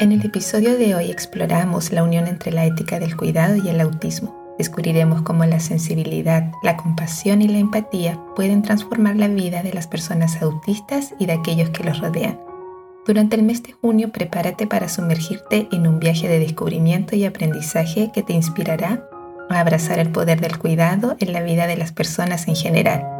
En el episodio de hoy exploramos la unión entre la ética del cuidado y el autismo. Descubriremos cómo la sensibilidad, la compasión y la empatía pueden transformar la vida de las personas autistas y de aquellos que los rodean. Durante el mes de junio prepárate para sumergirte en un viaje de descubrimiento y aprendizaje que te inspirará a abrazar el poder del cuidado en la vida de las personas en general.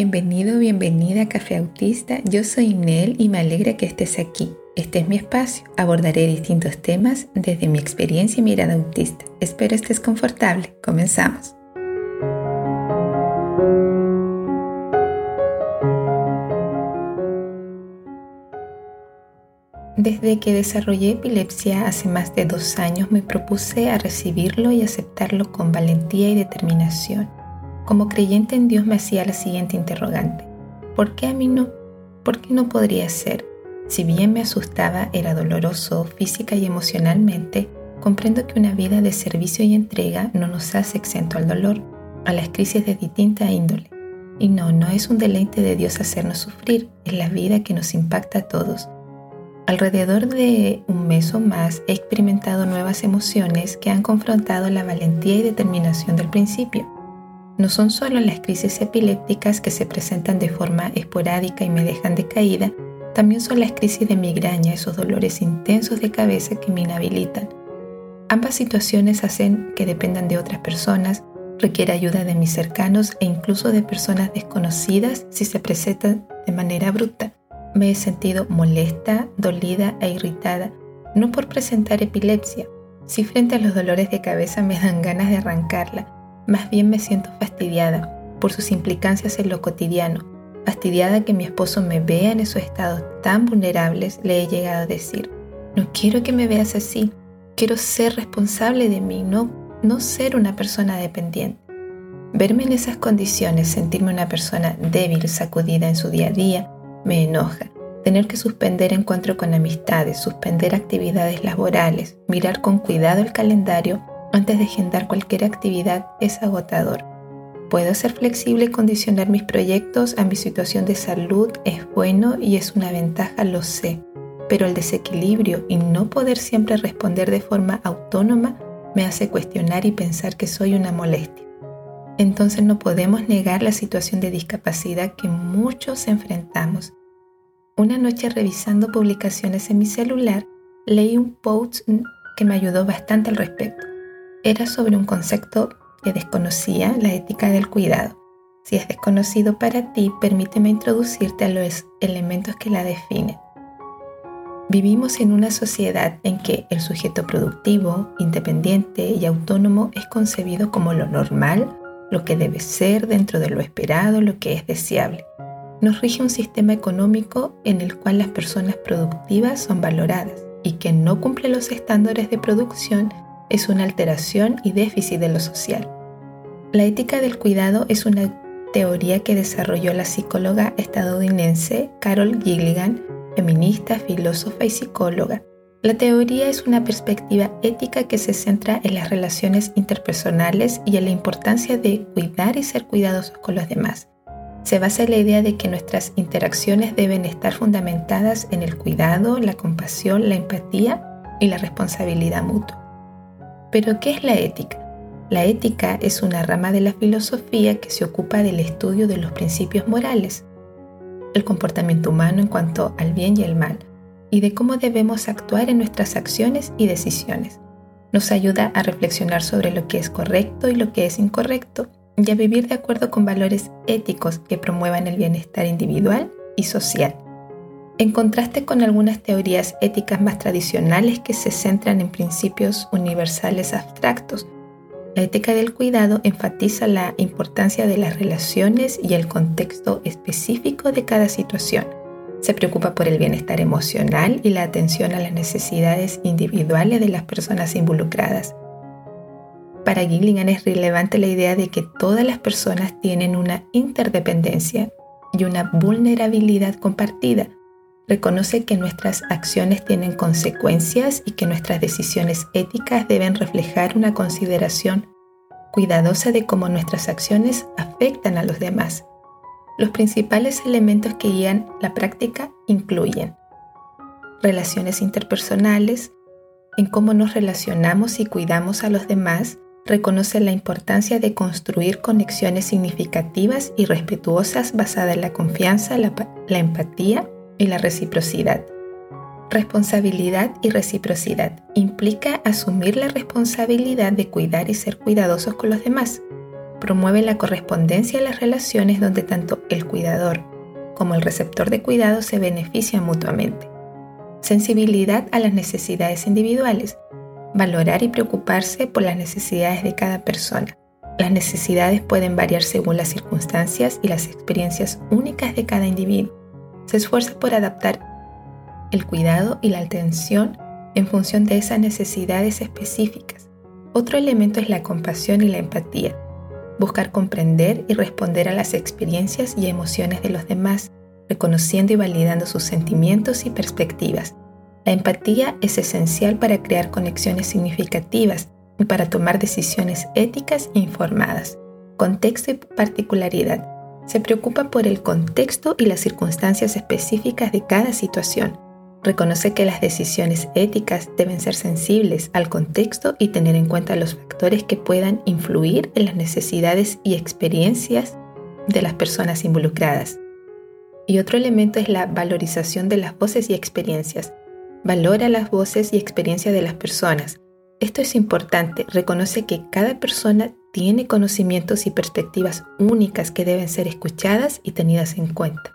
Bienvenido, bienvenida a Café Autista. Yo soy Nel y me alegra que estés aquí. Este es mi espacio. Abordaré distintos temas desde mi experiencia y mirada autista. Espero estés confortable. Comenzamos. Desde que desarrollé epilepsia hace más de dos años me propuse a recibirlo y aceptarlo con valentía y determinación como creyente en Dios me hacía la siguiente interrogante. ¿Por qué a mí no? ¿Por qué no podría ser? Si bien me asustaba, era doloroso física y emocionalmente, comprendo que una vida de servicio y entrega no nos hace exento al dolor, a las crisis de distinta índole. Y no, no es un deleite de Dios hacernos sufrir, es la vida que nos impacta a todos. Alrededor de un mes o más he experimentado nuevas emociones que han confrontado la valentía y determinación del principio no son solo las crisis epilépticas que se presentan de forma esporádica y me dejan decaída, también son las crisis de migraña, esos dolores intensos de cabeza que me inhabilitan. Ambas situaciones hacen que dependan de otras personas, requiere ayuda de mis cercanos e incluso de personas desconocidas si se presentan de manera bruta. Me he sentido molesta, dolida e irritada, no por presentar epilepsia, si frente a los dolores de cabeza me dan ganas de arrancarla, más bien me siento fastidiada por sus implicancias en lo cotidiano. Fastidiada que mi esposo me vea en esos estados tan vulnerables, le he llegado a decir, no quiero que me veas así, quiero ser responsable de mí, no, no ser una persona dependiente. Verme en esas condiciones, sentirme una persona débil, sacudida en su día a día, me enoja. Tener que suspender encuentro con amistades, suspender actividades laborales, mirar con cuidado el calendario antes de agendar cualquier actividad es agotador. Puedo ser flexible y condicionar mis proyectos a mi situación de salud es bueno y es una ventaja, lo sé, pero el desequilibrio y no poder siempre responder de forma autónoma me hace cuestionar y pensar que soy una molestia. Entonces no podemos negar la situación de discapacidad que muchos enfrentamos. Una noche revisando publicaciones en mi celular, leí un post que me ayudó bastante al respecto era sobre un concepto que desconocía, la ética del cuidado. Si es desconocido para ti, permíteme introducirte a los elementos que la definen. Vivimos en una sociedad en que el sujeto productivo, independiente y autónomo es concebido como lo normal, lo que debe ser dentro de lo esperado, lo que es deseable. Nos rige un sistema económico en el cual las personas productivas son valoradas y que no cumple los estándares de producción es una alteración y déficit de lo social. La ética del cuidado es una teoría que desarrolló la psicóloga estadounidense Carol Gilligan, feminista, filósofa y psicóloga. La teoría es una perspectiva ética que se centra en las relaciones interpersonales y en la importancia de cuidar y ser cuidadosos con los demás. Se basa en la idea de que nuestras interacciones deben estar fundamentadas en el cuidado, la compasión, la empatía y la responsabilidad mutua. Pero, ¿qué es la ética? La ética es una rama de la filosofía que se ocupa del estudio de los principios morales, el comportamiento humano en cuanto al bien y el mal, y de cómo debemos actuar en nuestras acciones y decisiones. Nos ayuda a reflexionar sobre lo que es correcto y lo que es incorrecto, y a vivir de acuerdo con valores éticos que promuevan el bienestar individual y social en contraste con algunas teorías éticas más tradicionales que se centran en principios universales abstractos. La ética del cuidado enfatiza la importancia de las relaciones y el contexto específico de cada situación. Se preocupa por el bienestar emocional y la atención a las necesidades individuales de las personas involucradas. Para Gilligan es relevante la idea de que todas las personas tienen una interdependencia y una vulnerabilidad compartida, reconoce que nuestras acciones tienen consecuencias y que nuestras decisiones éticas deben reflejar una consideración cuidadosa de cómo nuestras acciones afectan a los demás. Los principales elementos que guían la práctica incluyen relaciones interpersonales, en cómo nos relacionamos y cuidamos a los demás, reconoce la importancia de construir conexiones significativas y respetuosas basadas en la confianza, la, la empatía y la reciprocidad. Responsabilidad y reciprocidad implica asumir la responsabilidad de cuidar y ser cuidadosos con los demás. Promueve la correspondencia en las relaciones donde tanto el cuidador como el receptor de cuidado se benefician mutuamente. Sensibilidad a las necesidades individuales. Valorar y preocuparse por las necesidades de cada persona. Las necesidades pueden variar según las circunstancias y las experiencias únicas de cada individuo. Se esfuerza por adaptar el cuidado y la atención en función de esas necesidades específicas. Otro elemento es la compasión y la empatía. Buscar comprender y responder a las experiencias y emociones de los demás, reconociendo y validando sus sentimientos y perspectivas. La empatía es esencial para crear conexiones significativas y para tomar decisiones éticas e informadas. Contexto y particularidad. Se preocupa por el contexto y las circunstancias específicas de cada situación Reconoce que las decisiones éticas deben ser sensibles al contexto y tener en cuenta los factores que puedan influir en las necesidades y experiencias de las personas involucradas. Y otro elemento es la valorización de las voces y experiencias. Valora las voces y experiencias de las personas. Esto es importante. Reconoce que cada persona tiene conocimientos y perspectivas únicas que deben ser escuchadas y tenidas en cuenta.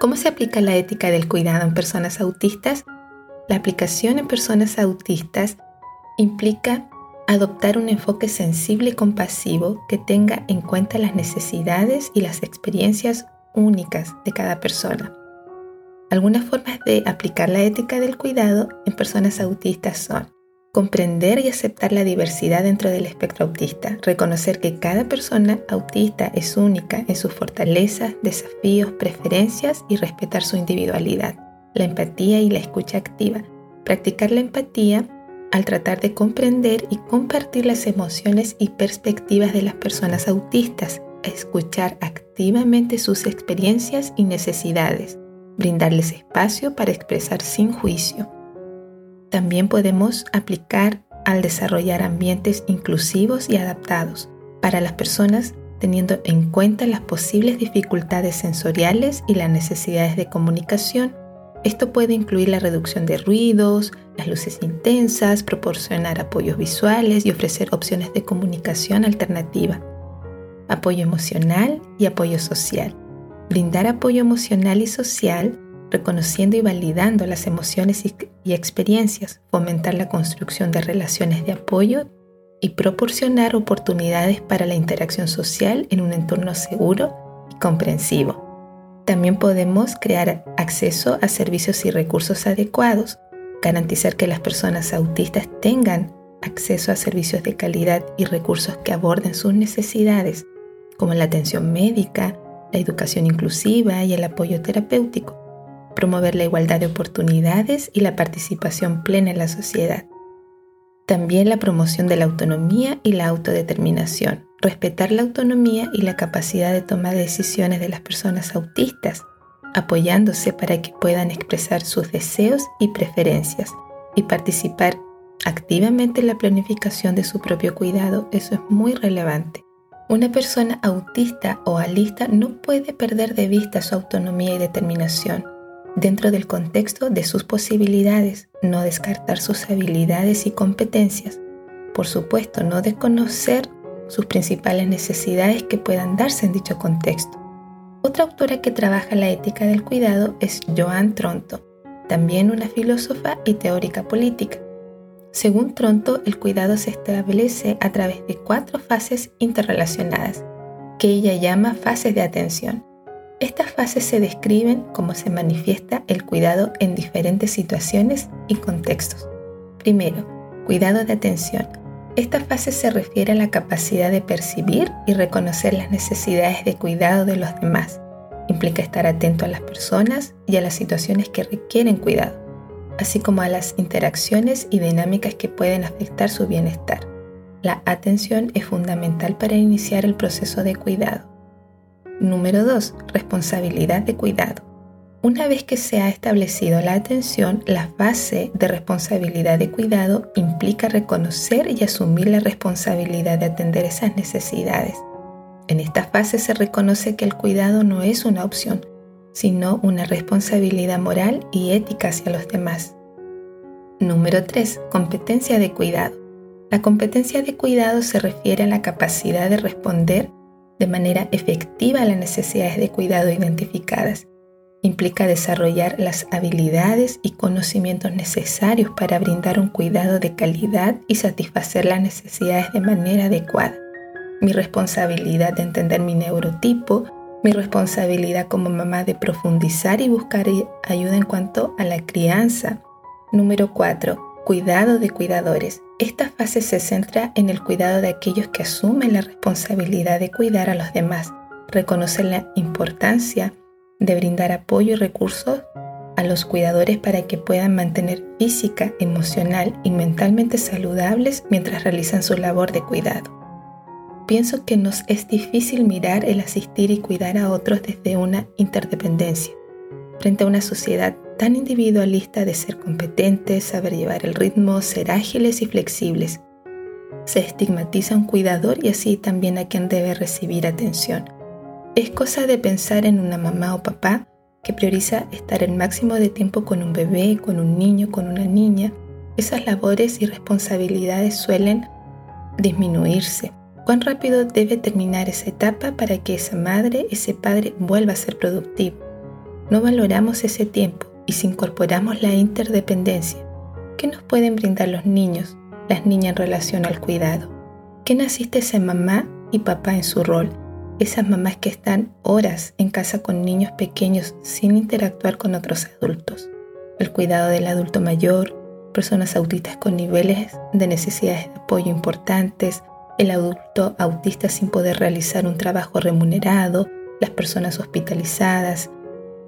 ¿Cómo se aplica la ética del cuidado en personas autistas? La aplicación en personas autistas implica adoptar un enfoque sensible y compasivo que tenga en cuenta las necesidades y las experiencias únicas de cada persona. Algunas formas de aplicar la ética del cuidado en personas autistas son Comprender y aceptar la diversidad dentro del espectro autista. Reconocer que cada persona autista es única en sus fortalezas, desafíos, preferencias y respetar su individualidad. La empatía y la escucha activa. Practicar la empatía al tratar de comprender y compartir las emociones y perspectivas de las personas autistas. Escuchar activamente sus experiencias y necesidades. Brindarles espacio para expresar sin juicio también podemos aplicar al desarrollar ambientes inclusivos y adaptados para las personas teniendo en cuenta las posibles dificultades sensoriales y las necesidades de comunicación. Esto puede incluir la reducción de ruidos, las luces intensas, proporcionar apoyos visuales y ofrecer opciones de comunicación alternativa. Apoyo emocional y apoyo social. Brindar apoyo emocional y social reconociendo y validando las emociones y, experiencias, fomentar la construcción de relaciones de apoyo y proporcionar oportunidades para la interacción social en un entorno seguro y comprensivo. También podemos crear acceso a servicios y recursos adecuados, garantizar que las personas autistas tengan acceso a servicios de calidad y recursos que aborden sus necesidades, como la atención médica, la educación inclusiva y el apoyo terapéutico promover la igualdad de oportunidades y la participación plena en la sociedad. También la promoción de la autonomía y la autodeterminación, respetar la autonomía y la capacidad de tomar decisiones de las personas autistas, apoyándose para que puedan expresar sus deseos y preferencias y participar activamente en la planificación de su propio cuidado. Eso es muy relevante. Una persona autista o alista no puede perder de vista su autonomía y determinación dentro del contexto de sus posibilidades, no descartar sus habilidades y competencias. Por supuesto, no desconocer sus principales necesidades que puedan darse en dicho contexto. Otra autora que trabaja la ética del cuidado es Joan Tronto, también una filósofa y teórica política. Según Tronto, el cuidado se establece a través de cuatro fases interrelacionadas, que ella llama fases de atención. Estas fases se describen cómo se manifiesta el cuidado en diferentes situaciones y contextos. Primero, cuidado de atención. Esta fase se refiere a la capacidad de percibir y reconocer las necesidades de cuidado de los demás. Implica estar atento a las personas y a las situaciones que requieren cuidado, así como a las interacciones y dinámicas que pueden afectar su bienestar. La atención es fundamental para iniciar el proceso de cuidado. Número 2. Responsabilidad de cuidado. Una vez que se ha establecido la atención, la fase de responsabilidad de cuidado implica reconocer y asumir la responsabilidad de atender esas necesidades. En esta fase se reconoce que el cuidado no es una opción, sino una responsabilidad moral y ética hacia los demás. Número 3. Competencia de cuidado. La competencia de cuidado se refiere a la capacidad de responder de manera efectiva las necesidades de cuidado identificadas Implica desarrollar las habilidades y conocimientos necesarios para brindar un cuidado de calidad y satisfacer las necesidades de manera adecuada. Mi responsabilidad de entender mi neurotipo, mi responsabilidad como mamá de profundizar y buscar ayuda en cuanto a la crianza. Número 4. Cuidado de cuidadores. Esta fase se centra en el cuidado de aquellos que asumen la responsabilidad de cuidar a los demás, reconocer la importancia de brindar apoyo y recursos a los cuidadores para que puedan mantener física, emocional y mentalmente saludables mientras realizan su labor de cuidado. Pienso que nos es difícil mirar el asistir y cuidar a otros desde una interdependencia, frente a una sociedad tan individualista de ser competentes, saber llevar el ritmo, ser ágiles y flexibles. Se estigmatiza un cuidador y así también a quien debe recibir atención es cosa de pensar en una mamá o papá que prioriza estar el máximo de tiempo con un bebé, con un niño, con una niña. Esas labores y responsabilidades suelen disminuirse. ¿Cuán rápido debe terminar esa etapa para que esa madre, ese padre vuelva a ser productivo? No valoramos ese tiempo y si incorporamos la interdependencia, ¿qué nos pueden brindar los niños, las niñas en relación al cuidado? ¿Qué naciste esa mamá y papá en su rol? esas mamás que están horas en casa con niños pequeños sin interactuar con otros adultos. El cuidado del adulto mayor, personas autistas con niveles de necesidades de apoyo importantes, el adulto autista sin poder realizar un trabajo remunerado, las personas hospitalizadas,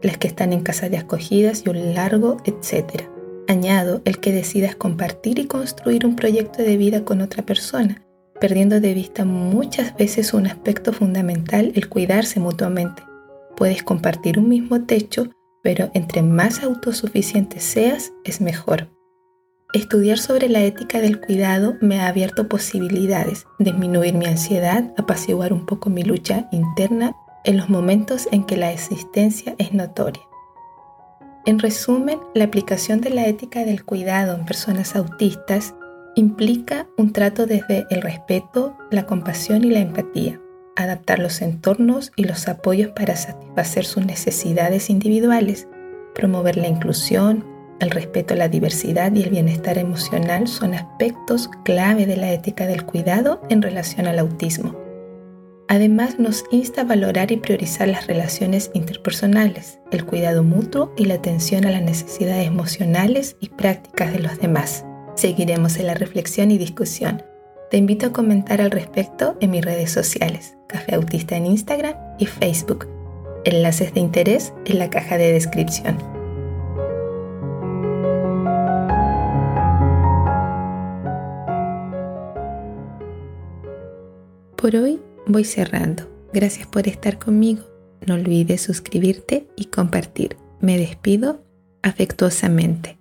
las que están en casa de acogidas y un largo etcétera. Añado el que decidas compartir y construir un proyecto de vida con otra persona, perdiendo de vista muchas veces un aspecto fundamental, el cuidarse mutuamente. Puedes compartir un mismo techo, pero entre más autosuficiente seas, es mejor. Estudiar sobre la ética del cuidado me ha abierto posibilidades, disminuir mi ansiedad, apaciguar un poco mi lucha interna en los momentos en que la existencia es notoria. En resumen, la aplicación de la ética del cuidado en personas autistas implica un trato desde el respeto, la compasión y la empatía, adaptar los entornos y los apoyos para satisfacer sus necesidades individuales, promover la inclusión, el respeto a la diversidad y el bienestar emocional son aspectos clave de la ética del cuidado en relación al autismo. Además, nos insta a valorar y priorizar las relaciones interpersonales, el cuidado mutuo y la atención a las necesidades emocionales y prácticas de los demás. Seguiremos en la reflexión y discusión. Te invito a comentar al respecto en mis redes sociales, Café Autista en Instagram y Facebook. Enlaces de interés en la caja de descripción. Por hoy voy cerrando. Gracias por estar conmigo. No olvides suscribirte y compartir. Me despido afectuosamente.